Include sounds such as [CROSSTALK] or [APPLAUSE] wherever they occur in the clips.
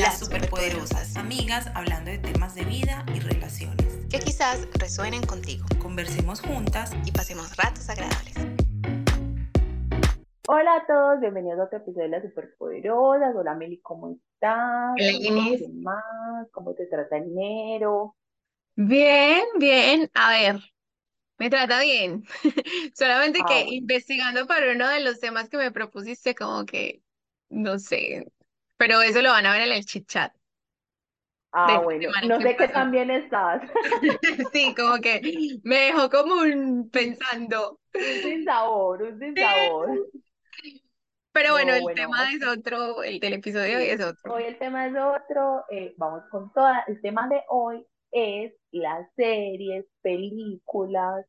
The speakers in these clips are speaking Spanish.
Las superpoderosas, amigas hablando de temas de vida y relaciones. Que quizás resuenen contigo. Conversemos juntas y pasemos ratos agradables. Hola a todos, bienvenidos a otro episodio de Las Superpoderosas. Hola Meli, ¿cómo estás? Hola más? ¿Cómo te trata el enero? Bien, bien. A ver, me trata bien. [LAUGHS] Solamente que Ah, investigando para uno de los temas que me propusiste, como que, no sé, pero eso lo van a ver en el chit chat Ah, bueno, no sé qué bien estás. [LAUGHS] Sí, como que me dejó como un pensando. Un sinsabor, un sinsabor. Pero bueno, No, el bueno, tema es otro, el del episodio de hoy es otro. hoy el tema es otro, eh, vamos con toda. El tema de hoy es las series, películas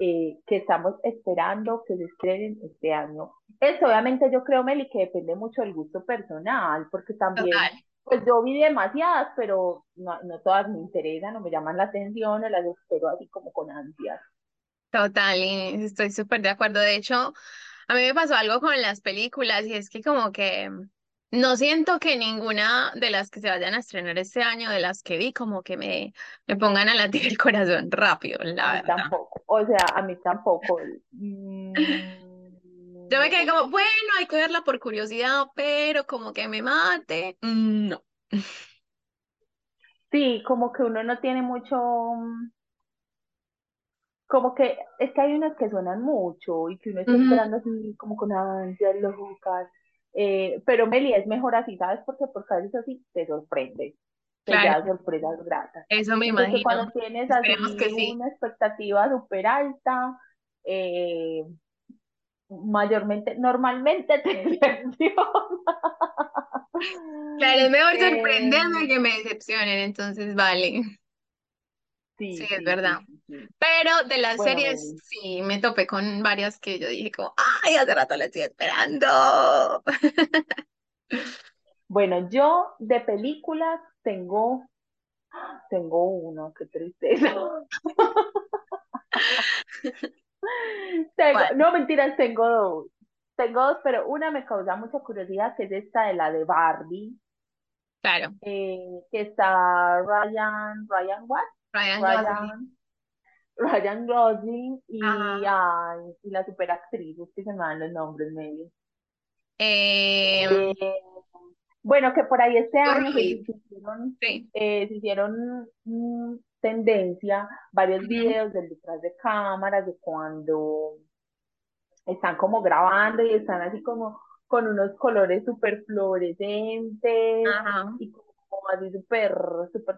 eh, que estamos esperando que se estrenen este año. Esto obviamente yo creo, Meli, que depende mucho del gusto personal, porque también, Total, pues yo vi demasiadas, pero no, no todas me interesan, no me llaman la atención, o las espero así como con ansias. total, estoy súper de acuerdo. De hecho, a mí me pasó algo con las películas y es que como que no siento que ninguna de las que se vayan a estrenar este año, de las que vi, como que me, me pongan a latir el corazón rápido, A la mí verdad. tampoco, o sea, a mí tampoco. Mm, Yo me quedé como, bueno, hay que verla por curiosidad, pero como que me mate, mm, no. Sí, como que uno no tiene mucho, mm, como que es que hay unas que suenan mucho y que uno está esperando así como con ansias locas. Eh, pero Meli es mejor así, ¿sabes? Porque porque a veces así te sorprende, te claro, lleva sorpresas gratas. eso me que imagino. cuando tienes que así sí. una expectativa súper alta, eh, mayormente, normalmente te [LAUGHS] decepciona. Claro, es mejor sorprenderme Eh, que me decepcionen, entonces vale. Sí, sí, es verdad. sí, sí, sí. Pero de las Bueno, series, sí, me topé con varias que yo dije como, ay, hace rato la estoy esperando. [LAUGHS] Bueno, yo de películas tengo, tengo uno, qué tristeza. [LAUGHS] [LAUGHS] No mentiras, tengo dos. Tengo dos, pero una me causa mucha curiosidad, que es esta de la de Barbie, Claro, eh, que está Ryan, Ryan what? Ryan. Ryan, Ryan Gosling y, ay, y la superactriz, es que se me van los nombres, maybe. Eh, Eh, bueno, que por ahí este año se hicieron, sí. eh, se hicieron mm, tendencia varios videos del detrás de cámaras de cuando están como grabando y están así como con unos colores súper fluorescentes Ajá. y como así súper, súper,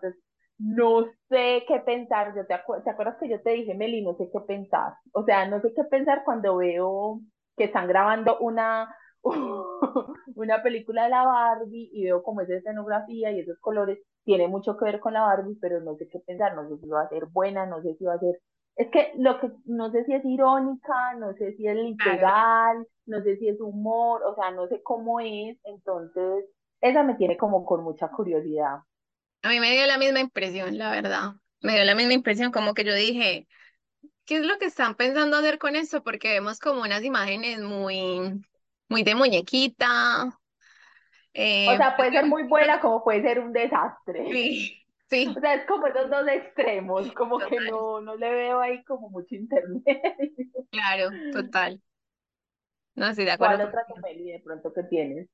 no sé qué pensar. Yo te, acu- ¿te acuerdas que yo te dije, Meli, no sé qué pensar? O sea, no sé qué pensar cuando veo que están grabando una, [LAUGHS] una película de la Barbie y veo como esa escenografía y esos colores. Tiene mucho que ver con la Barbie, pero no sé qué pensar, no sé si va a ser buena, no sé si va a ser es que lo que no sé si es irónica, no sé si es literal, no sé si es humor, o sea, no sé cómo es, entonces esa me tiene como con mucha curiosidad. A mí me dio la misma impresión, la verdad. Me dio la misma impresión, como que yo dije, ¿qué es lo que están pensando hacer con esto? Porque vemos como unas imágenes muy, muy de muñequita. O Eh, sea, pues, puede ser [LAUGHS] muy buena como puede ser un desastre. sí, [LAUGHS] sí, O sea, es como esos dos extremos, como que no, no le veo ahí como mucho internet. claro, total. No estoy de acuerdo ¿Cuál otra. Meli de pronto que tienes?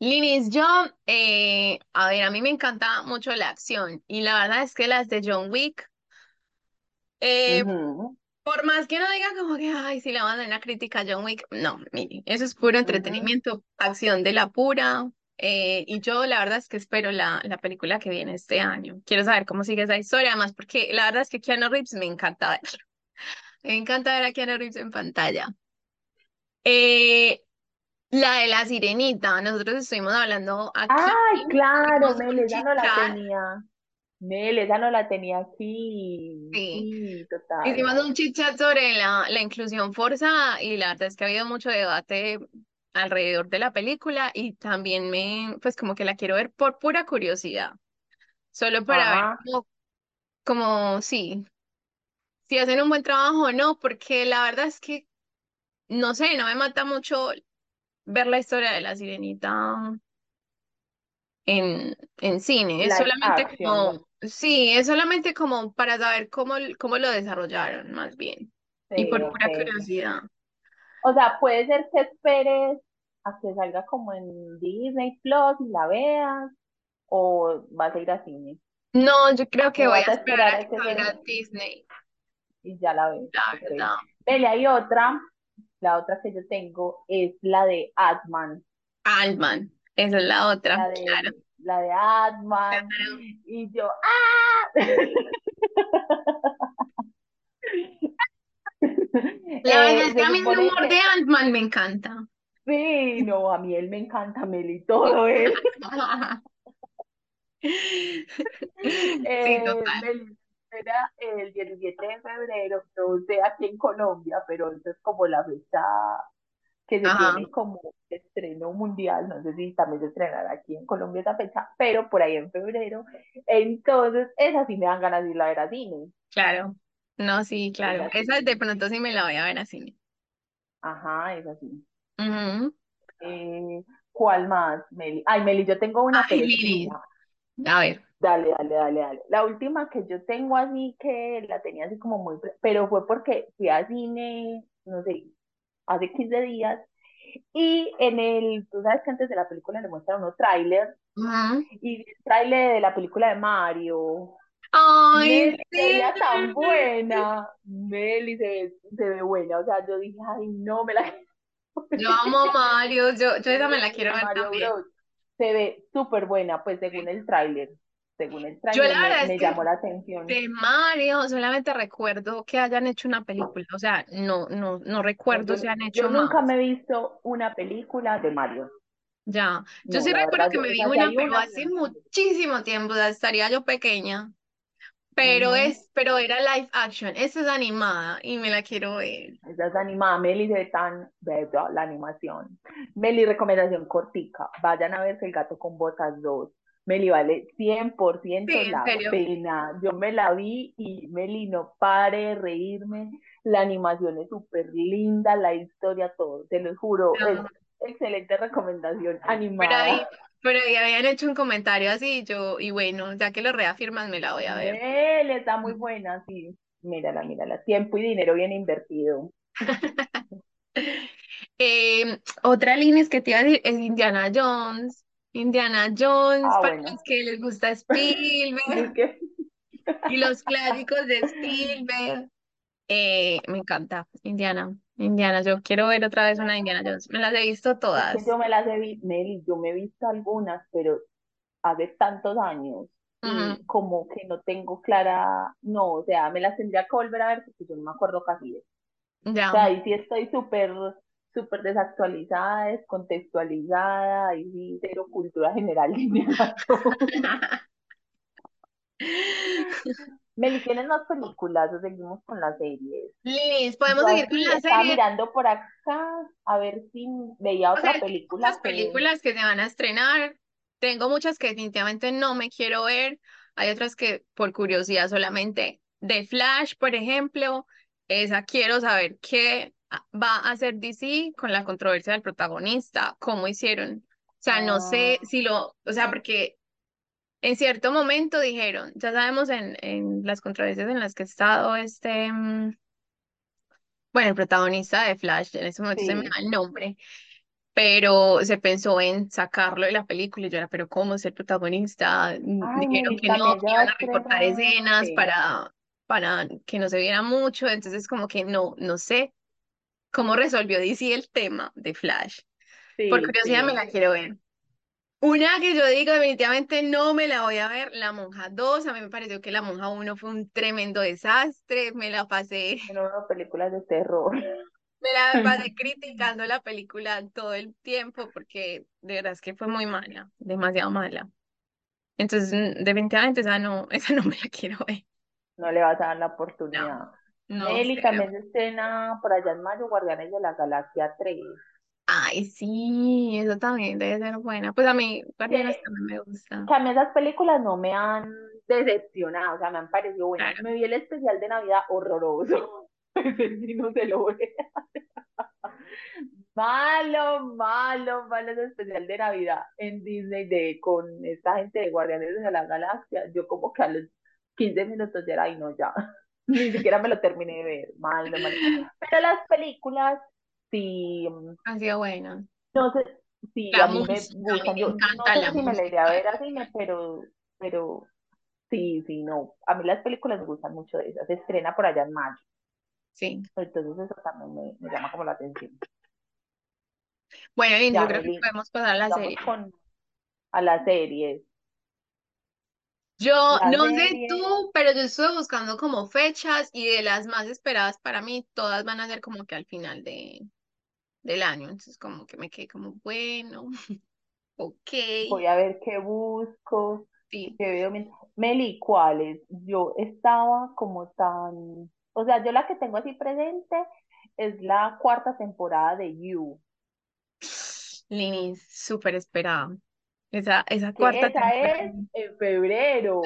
Linis, yo, eh, a ver, a mí me encanta mucho la acción y la verdad es que las de John Wick, eh, por más que no diga como que, ay, si le van a dar una crítica a John Wick, no, mire, eso es puro entretenimiento, acción de la pura, eh, y yo la verdad es que espero la, la película que viene este año. Quiero saber cómo sigue esa historia, además porque la verdad es que Keanu Reeves me encanta verlo, [LAUGHS] me encanta ver a Keanu Reeves en pantalla. Eh, la de la sirenita, nosotros estuvimos hablando aquí, Ay, claro, esa chit no la tenía. Mel, esa no la tenía aquí. sí, Sí, total. hicimos un chit chat sobre la, la inclusión forzada y la verdad es que ha habido mucho debate alrededor de la película y también me, pues como que la quiero ver por pura curiosidad, solo para ver Ah, cómo, como sí, si hacen un buen trabajo o no, porque la verdad es que, no sé, no me mata mucho ver la historia de la sirenita en, en cine. Es solamente action. como, sí, es solamente como para saber cómo, cómo lo desarrollaron, más bien. Y Sí, por ok. pura curiosidad. O sea, puede ser que esperes a que salga como en Disney Plus y la veas, o vas a ir a cine, No, yo creo que o voy vas a a esperar esperar a a que que salga salga Disney, y ya la ves. la Ok. verdad. Vele, hay otra, la otra que yo tengo es la de Ant-Man, Ant-Man, esa es la otra, la claro. La de Claro. y yo, ¡ah! La verdad Eh, es que a mí el humor de Ant-Man me encanta. sí, no, a mí él me encanta, Meli, todo él. [LAUGHS] Sí, Eh, total. Meli, era el 17 de febrero, no sé aquí en Colombia, pero esa es como la fecha que se Ajá. tiene como estreno mundial, no sé si también se estrenará aquí en Colombia esa fecha, pero por ahí en febrero, entonces esa sí me dan ganas de ir a ver a cine, Claro. No, sí, claro. esa de pronto sí me la voy a ver así. ajá, esa sí. Ujú. Eh, ¿cuál más, Meli? Ay, Meli, yo tengo una, Ay, Lili. A ver. Dale, dale, dale, dale. La última que yo tengo así que la tenía así como muy, pero fue porque fui a cine, no sé, hace 15 días y en el, tú sabes que antes de la película le muestran unos trailers y el trailer de la película de Mario. Ay, veía tan sí. buena. Meli se ve, se ve buena. O sea, yo dije, ay, no me la [LAUGHS] Yo amo Mario. Yo, yo esa me la quiero ver Mario también. Bros. Se ve súper buena, pues según el tráiler. Según el Yo tráiler la me, verdad es me que llamó la atención. de Mario solamente recuerdo que hayan hecho una película. O sea, no, no, no recuerdo yo, si han yo hecho nunca más. me he visto una película de Mario. Ya. Yo No, sí recuerdo verdad, que yo, me vi una, pero una, hace muchísimo tiempo. O sea, estaría yo pequeña. Pero es, pero era live action. Esta es animada y me la quiero ver. esa es animada. Meli se ve tan bella la animación. Meli, recomendación cortica. Vayan a verse El gato con botas 2. Meli vale 100% Sí, en la pena. Yo me la vi y Meli no pare de reírme. La animación es súper linda, la historia, todo. Te lo juro, es excelente recomendación pero animada. ahí, pero ahí habían hecho un comentario así y yo, y bueno, ya que lo reafirmas, me la voy a ver. Meli está muy buena, sí. Mírala, mírala. Tiempo y dinero bien invertido. [LAUGHS] Eh, otra línea que te iba a decir es Indiana Jones. Indiana Jones, Ah, para bueno. los que les gusta [LAUGHS] Spielberg y los clásicos de Spielberg. Eh, me encanta Indiana. Indiana, yo quiero ver otra vez una de Indiana Jones. Me las he visto Es que todas. yo me las he visto, yo me he visto algunas, pero hace tantos años y como que no tengo clara, no, o sea, me las tendría que volver a ver porque yo no me acuerdo casi de eso. O Ya. sea, ahí sí estoy súper, súper desactualizada, descontextualizada, ahí sí cero cultura general [LAUGHS] Jones. [LAUGHS] Meli, ¿tienes más películas o seguimos con las series? Liz, podemos Yo seguir con aquí la estaba serie. mirando por acá a ver si veía O sea, otra película muchas que... películas que se van a estrenar. Tengo muchas que definitivamente no me quiero ver. Hay otras que por curiosidad solamente. De Flash, por ejemplo, esa quiero saber qué va a hacer DC con la controversia del protagonista, cómo hicieron. O sea, no sé Ah, si lo, o sea, porque en cierto momento dijeron, ya sabemos en, en las controversias en las que ha estado este, mm, bueno, el protagonista de Flash, en ese momento se me sí. da el nombre pero se pensó en sacarlo de la película y yo era, pero ¿cómo es el protagonista? Mm, Ay, Dijeron que no, que iban a recortar escenas Sí, para, para que no se viera mucho, entonces como que no, no sé cómo resolvió DC el tema de Flash. Por sí, curiosidad me la quiero ver. Una que yo digo definitivamente no me la voy a ver, La Monja 2, a mí me pareció que La Monja 1 fue un tremendo desastre, me la pasé Bueno, no, películas de terror. Me la [LAUGHS] pasé criticando la película todo el tiempo porque de verdad es que fue muy mala, demasiado mala. Entonces, definitivamente esa no, [LAUGHS] esa no me la quiero ver. No le vas a dar la oportunidad. no, Meli, cero. también se estrena por allá en mayo Guardianes de la Galaxia 3. Ay, sí, eso también debe ser buena. Pues a mí, Guardianes también me gusta. que a mí esas películas no me han decepcionado, o sea, me han parecido buenas. Claro. Me vi el especial de Navidad horroroso. [LAUGHS] Ese sí no se lo ve. Malo, malo, malo el especial de Navidad en Disney de con esta gente de Guardianes de la Galaxia. Yo como que a los 15 minutos ya era, y no, ya. Ni siquiera me lo terminé de ver. Malo, malo. Pero las películas, sí. Han sido buenas. No sé, sí, La a mí me música, gustan. me Yo no encanta sé la si me la a ver pero, pero sí, sí, no. A mí las películas me gustan mucho de esas. Se estrena por allá en mayo. Sí. Entonces eso también me, me llama como la atención. Bueno, Ya, yo creo que podemos pasar a la serie. con a las series. Yo La no sé tú, pero yo estuve buscando como fechas y de las más esperadas para mí, todas van a ser como que al final de, del año. Entonces como que me quedé como, bueno, [LAUGHS] ok, voy a ver qué busco, sí. qué veo. mientras- Meli, ¿cuáles? Yo estaba como tan, o sea, yo la que tengo así presente es la cuarta temporada de You, Lini, súper esperada. Esa, esa cuarta esa temporada. es en febrero.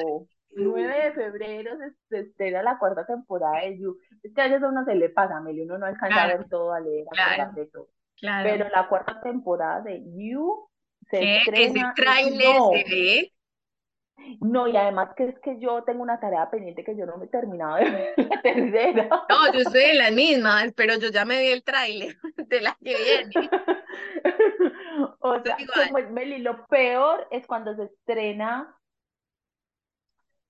9 de febrero se, se estrena la cuarta temporada de You. Es que a veces uno se le pasa, Meli, uno no alcanza a ver todo, a leer, a claro, de todo. claro. Pero la cuarta temporada de You se ¿Qué? Ese estrena, y tráiler no, se ve. No, y además que es que yo tengo una tarea pendiente que yo no me he terminado de [LAUGHS] ver la tercera. No, yo estoy en las mismas, pero yo ya me vi el tráiler [LAUGHS] de la que viene. [LAUGHS] O sea, como es Meli, lo peor es cuando se estrena,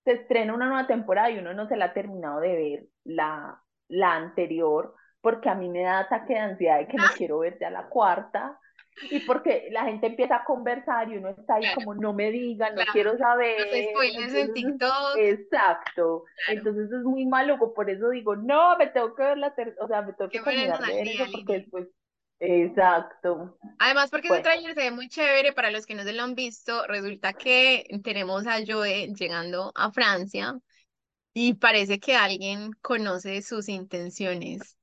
se estrena una nueva temporada y uno no se la ha terminado de ver la, la anterior, porque a mí me da ataque de ansiedad de que me quiero ver ya la cuarta, y porque la gente empieza a conversar y uno está ahí Claro, como no me digan, no claro. quiero Los saber, spoilers en TikTok, exacto, claro. entonces es muy maluco, por eso digo, no, me tengo que ver la ter o sea, me tengo Qué que terminar de ver eso porque después, exacto, Además, porque ese bueno, tráiler se ve muy chévere, para los que no se lo han visto, resulta que tenemos a Joe llegando a Francia y parece que alguien conoce sus intenciones.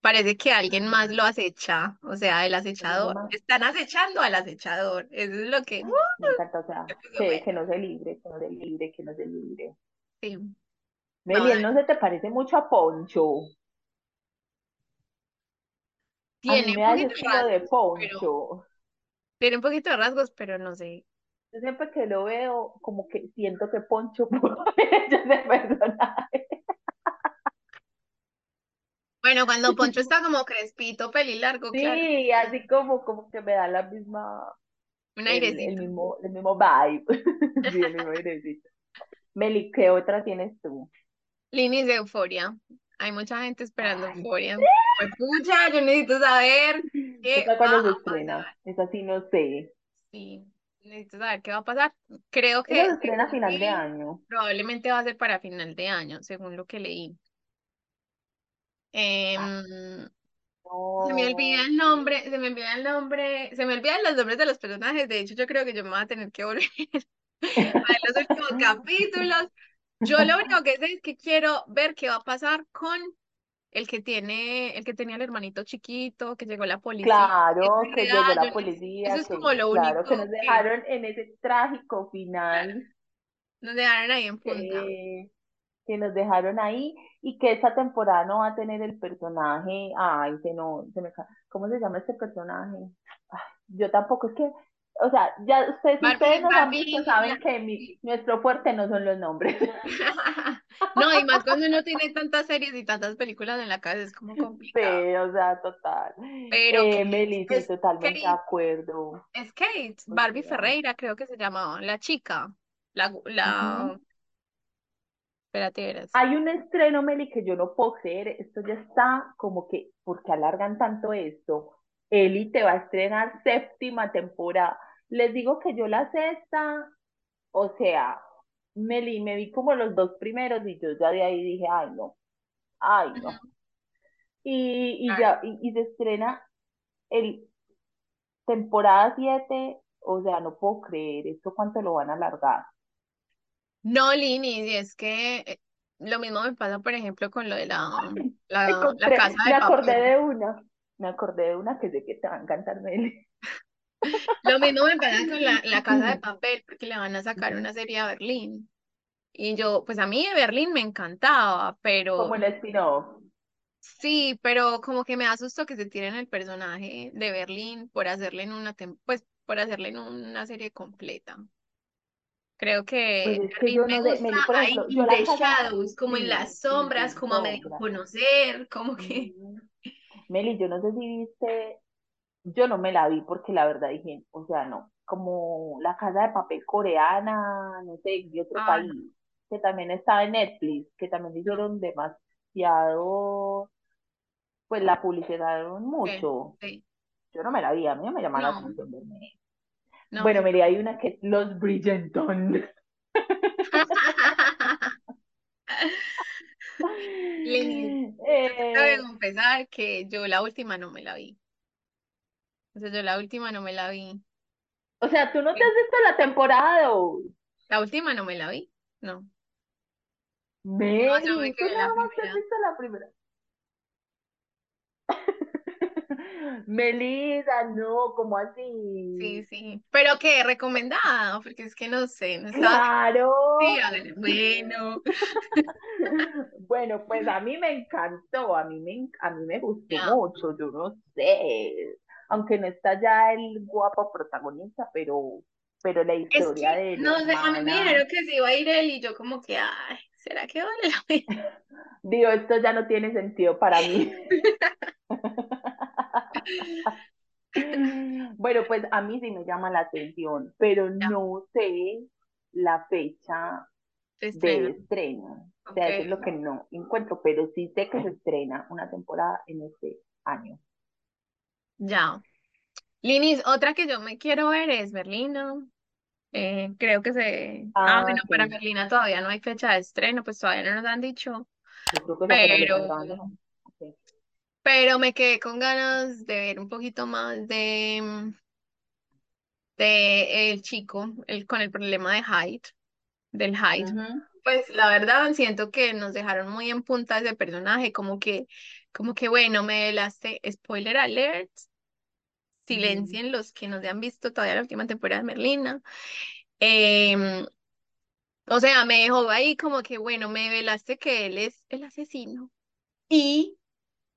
Parece que alguien más lo acecha, o sea, el es acechador. Están acechando al acechador. Eso es lo que... Me encanta, o sea, que, no se libre, que no se libre, que no se libre. Sí. Meli, Vamos a él ver. no se te parece mucho a Poncho. A mí Tiene me da poquito de pero... Poncho. Tiene un poquito de rasgos, pero no sé. Yo siempre que lo veo, como que siento que Poncho [LAUGHS] hecho ese personaje. Bueno, cuando Poncho [LAUGHS] está como crespito, pelilargo, claro. Sí, así como, como que me da la misma, Un el, mismo, el mismo vibe. [LAUGHS] Sí, el mismo airecito. [LAUGHS] Meli, ¿qué otra tienes tú? Linis de Euforia. Hay mucha gente esperando Ay, Euforia. Pues pucha, yo necesito saber qué ¿esa va cuando se estrena? Esa sí no sé. Sí, necesito saber qué va a pasar. Creo Esa que, se estrena a final de año. probablemente va a ser para final de año, según lo que leí. Ay, Em, se me olvida el nombre, se me olvida el nombre, se me olvidan los nombres de los personajes. De hecho, yo creo que yo me voy a tener que volver [LAUGHS] a ver los últimos capítulos. Yo lo único que sé es que quiero ver qué va a pasar con el que tiene, el que tenía el hermanito chiquito, que llegó la policía, Claro, que llegó yo la neces- eso policía, es que como lo claro, que único nos que dejaron en ese trágico claro, final, nos dejaron ahí en punta. que, que nos dejaron ahí y que esta temporada no va a tener el personaje, ay, se no, se me, ¿cómo se llama este personaje? Ay, yo tampoco, es que, o sea, ya ustedes, si ustedes Barbie, nos han Barbie, visto, saben que mi, nuestro fuerte no son los nombres. [LAUGHS] No, y más cuando uno tiene tantas series y tantas películas en la casa es como complicado. Sí, o sea, total. Pero Eh, Kate, Meli, sí, es totalmente de acuerdo. es Kate, O Barbie Ferreira creo que se llamaba, la chica, la, la. Espérate, verás. Hay un estreno, Meli, que yo no puedo creer, esto ya está como que, ¿por qué alargan tanto esto? Élite va a estrenar séptima temporada. Les digo que yo la sexta, o sea, Meli, me vi como los dos primeros y yo ya de ahí dije, ay no, ay no. Y, y ya, y, y se estrena el temporada siete, o sea, no puedo creer, ¿esto cuánto lo van a alargar? No, Lini, y es que eh, lo mismo me pasa, por ejemplo, con lo de la, la, casa me de acordé papel. de una, me acordé de una que sé que te va a encantar, Meli. [LAUGHS] Lo mismo me pasa con la, la casa de [LAUGHS] papel, porque le van a sacar una serie a Berlín. Y yo, pues a mí de Berlín me encantaba, pero Como el spin-off. Sí, pero como que me asustó que se tiren el personaje de Berlín por hacerle en una pues por hacerle en una serie completa. Creo Pues que es a que mí yo me no gusta por ahí ejemplo, yo in la the casa, shadows, como en las sombras, sí, como a medio conocer, como que. Meli, yo no sé si viste, yo no me la vi porque la verdad dije, o sea, no, como La Casa de Papel coreana, no sé, de otro ah, no, país, que también estaba en Netflix, que también hicieron demasiado, pues la publicitaron mucho. sí, Yo no me la vi, a mí no me llama la atención verme. No, Bueno, mire, hay una que es Los Bridgerton. [LAUGHS] Lenny, yo te tengo que Eh, confesar que yo la última no me la vi. O sea, yo la última no me la vi. o sea, tú no te has visto la temporada 2. La última no me la vi. No, no, yo me tú nada más te has visto la primera. Melissa, no, ¿cómo Sí, así? sí. Pero qué, recomendada, porque es que no sé, no estaba. Claro. Sí, hágale. Bueno, [LAUGHS] Bueno, pues a mí me encantó, a mí me, a mí me gustó mucho, yo no sé, aunque no está ya el guapo protagonista, pero, pero la Es historia que, de no sé, a mí me dijeron que se iba a ir él y yo como que, ay, ¿será que vale la pena? [LAUGHS] digo, esto ya no tiene sentido para mí. [LAUGHS] [LAUGHS] Bueno, pues a mí sí me llama la atención, pero Ya, no sé la fecha de estreno. O Ok, sea, eso es lo que no encuentro, pero sí sé que se estrena una temporada en este año. ya. Linis, otra que yo me quiero ver es Berlina. Eh, creo que se... Ah, bueno, Ah, para sí, Berlina todavía no hay fecha de estreno, pues todavía no nos han dicho, yo creo que pero, están grabando, ¿no? Sí. Pero me quedé con ganas de ver un poquito más de, de el chico, el, con el problema de Hyde, del Hyde. Pues la verdad siento que nos dejaron muy en punta ese personaje, como que, como que bueno, me velaste, spoiler alert, ujú. silencien los que no se han visto todavía la última temporada de Merlina. Em, o sea, me dejó ahí como que bueno, me velaste que él es el asesino y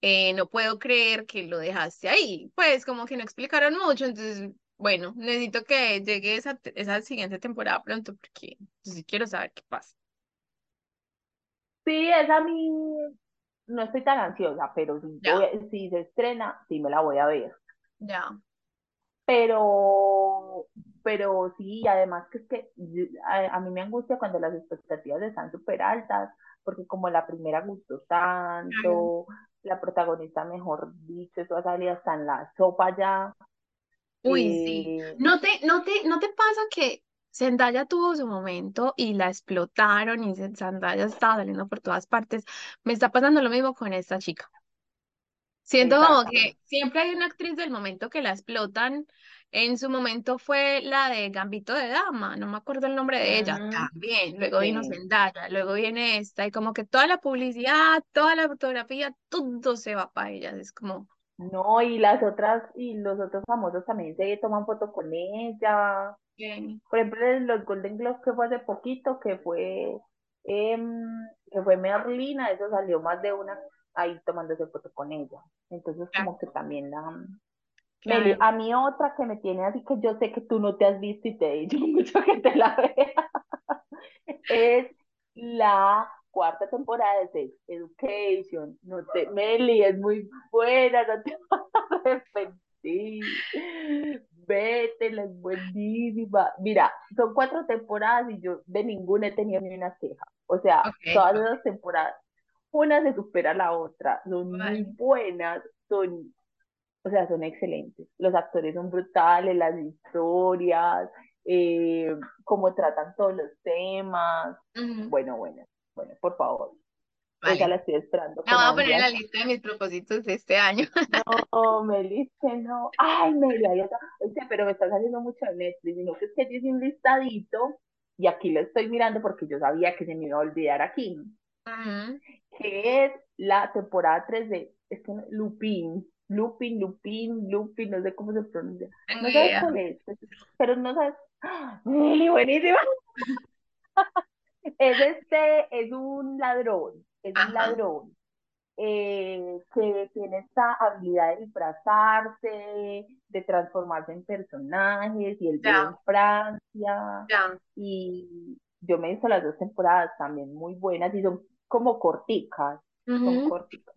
eh, no puedo creer que lo dejaste ahí. Pues como que no explicaron mucho, entonces bueno, necesito que llegue esa, esa siguiente temporada pronto porque pues, sí quiero saber qué pasa. Sí, esa a mí no estoy tan ansiosa, pero si, a- si se estrena, sí me la voy a ver. ya. Pero, pero sí, además que es que yo- a, a mí me angustia cuando las expectativas están súper altas, porque como la primera gustó tanto, la protagonista, mejor dicho, eso ha salido hasta en la sopa ya. Uy, sí. eh, ¿No te, no te, no te pasa que Zendaya tuvo su momento y la explotaron y Zen- Zendaya estaba saliendo por todas partes? Me está pasando lo mismo con esta chica. Siento como que siempre hay una actriz del momento que la explotan. En su momento fue la de Gambito de Dama, no me acuerdo el nombre de ella, Ujú, también. Luego vino. Zendaya, luego viene esta, y como que toda la publicidad, toda la fotografía, todo se va para ellas. Es como, No, y las otras, y los otros famosos también se toman foto con ella. Por ejemplo, los Golden Globes que fue hace poquito, que fue, em, que fue Merlina, eso salió más de una ahí tomándose foto con ella. Entonces, claro, como que también la... Meli, claro. a mí otra que me tiene así que yo sé que tú no te has visto y te he dicho [LAUGHS] mucho que te la veas, es la cuarta temporada de Sex Education. No te, Meli, es muy buena, no te [LAUGHS] vas a arrepentir. Vétela, es buenísima. Mira, son cuatro temporadas y yo de ninguna he tenido ni una queja. O sea, todas esas temporadas, una se supera a la otra, son muy buenas, son, o sea, son excelentes. Los actores son brutales, las historias, eh, cómo tratan todos los temas. Ujú, Bueno, bueno, bueno, por favor. Esa Vale. la estoy esperando La voy a poner en la lista de mis propósitos de este año. [LAUGHS] No, Meli, que no. Ay, Meli. Oye, pero me estás haciendo mucho de Netflix. Sino que es que hice un listadito y aquí lo estoy mirando porque yo sabía que se me iba a olvidar aquí. Ujú, Que es la temporada 3 de es que Lupin. Lupin, Lupin, Lupin, no sé cómo se pronuncia. No sabes idea. cuál es, pero no sabes. [GASPS] ¡Ah! Meli, buenísima. [LAUGHS] Es este, es un ladrón, es un ladrón eh, que tiene esta habilidad de disfrazarse, de transformarse en personajes, y él vive en Francia, Ya. y yo me hizo las dos temporadas también muy buenas, y son como corticas, son corticas.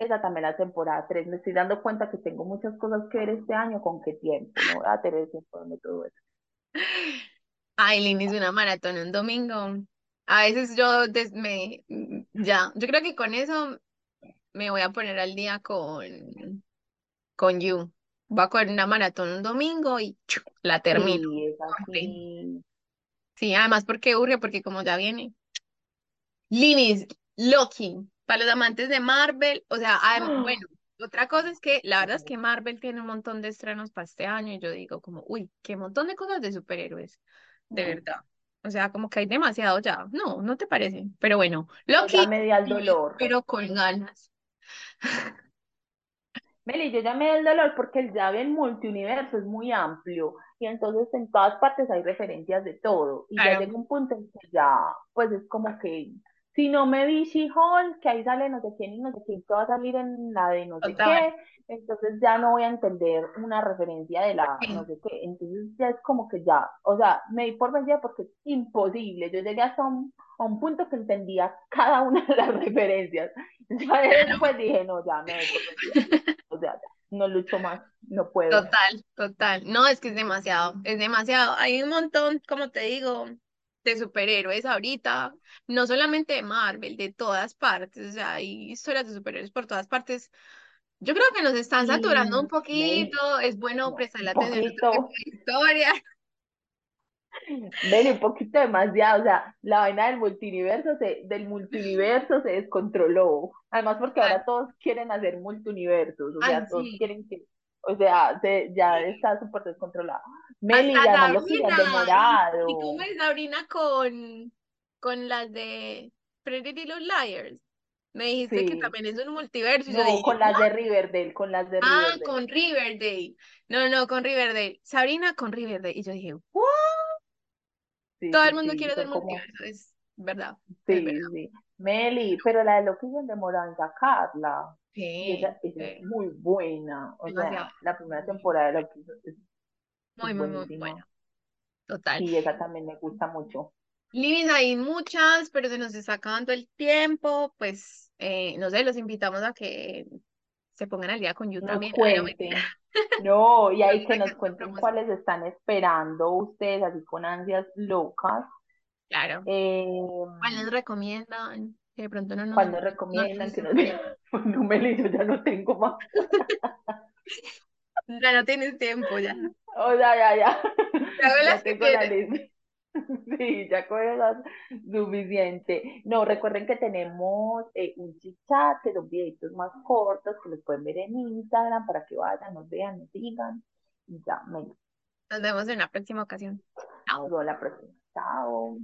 Esa también la temporada 3, me estoy dando cuenta que tengo muchas cosas que ver este año, ¿con qué tiempo? No voy a tener tiempo de todo eso. Ay, Lini, es una maratón un domingo. A veces yo des- me ya, yo creo que con eso me voy a poner al día con con You. Voy a coger una maratón un domingo y ¡chu! la termino. Sí. Sí, además porque urge, porque como ya viene. Linis, Loki, para los amantes de Marvel, o sea, adem- bueno, otra cosa es que la verdad es que Marvel tiene un montón de estrenos para este año y yo digo como, uy, qué montón de cosas de superhéroes, de verdad. O sea, como que hay demasiado ya. No, ¿no te parece? Pero bueno, Loki, ya me di al lo dolor. espero con ganas. Meli, yo ya me di el dolor porque el llave en multiuniverso es muy amplio y entonces en todas partes hay referencias de todo y ya llega un punto en que ya, pues es como que si no me vi She-Hulk, que ahí sale no sé quién y no sé quién, que va a salir en la de no sé Total. qué, entonces ya no voy a entender una referencia de la no sé qué, entonces ya es como que ya, o sea, me di por vencida porque es imposible, yo llegué hasta un, a un punto que entendía cada una de las [LAUGHS] referencias, ya después dije, no, ya me doy por vencida. O sea, ya, no lucho más, no puedo. Total, total. No, es que es demasiado, es demasiado. Hay un montón, como te digo, de superhéroes ahorita, no solamente de Marvel, de todas partes. O sea, hay historias de superhéroes por todas partes. Yo creo que nos están saturando un poquito. Es bueno no, prestarle un atención a de historias. [LAUGHS] Meli, un poquito demasiado, o sea, la vaina del multiverso se, del multiverso se descontroló. Además porque ahora todos quieren hacer multiversos, o Ay, sea, todos sí. quieren que, o sea, se, ya está súper descontrolado. Meli, y Hasta además lo querían Sabrina. ¿Y, demorado. y cómo es Sabrina con, con las de Pretty Little Liars? Me dijiste que también es un multiverso no, dije, con las de Riverdale, con las de Ah, Riverdale. con Riverdale. No, no, con Riverdale. Sabrina con Riverdale. Y yo dije, ¿what? Sí, Todo el mundo quiere hacer como, multiverso. Es verdad, es sí, verdad. sí. Meli, pero la de Loki se demoró en sacarla. Y Sí, es muy buena. O demasiado. sea, la primera temporada de Loki es, es muy, muy, muy buena. Total. Sí, esa también me gusta mucho. Living hay muchas, pero se nos está acabando el tiempo. Pues, eh, no sé, los invitamos a que se pongan al día con You Nos también. Cuenten. [LAUGHS] No, y ahí que que nos cuenten cuáles están esperando ustedes, así con ansias locas. Claro. Eh, ¿Cuál les recomiendan? Que de pronto no nos, nos no nos recomiendan, que nos sorprenda. no Meli, [LAUGHS] yo ya no tengo más. [LAUGHS] Ya no tienes tiempo, ya. O sea, ya, ya. Ya [LAUGHS] Ya que tengo la lista. Sí, ya con eso suficiente. No, recuerden que tenemos eh, un chit chat, que son videitos más cortos que los pueden ver en Instagram para que vayan, nos vean, nos sigan. Y ya, me Nos vemos en una próxima ocasión. Chao. vemos la próxima. Chao.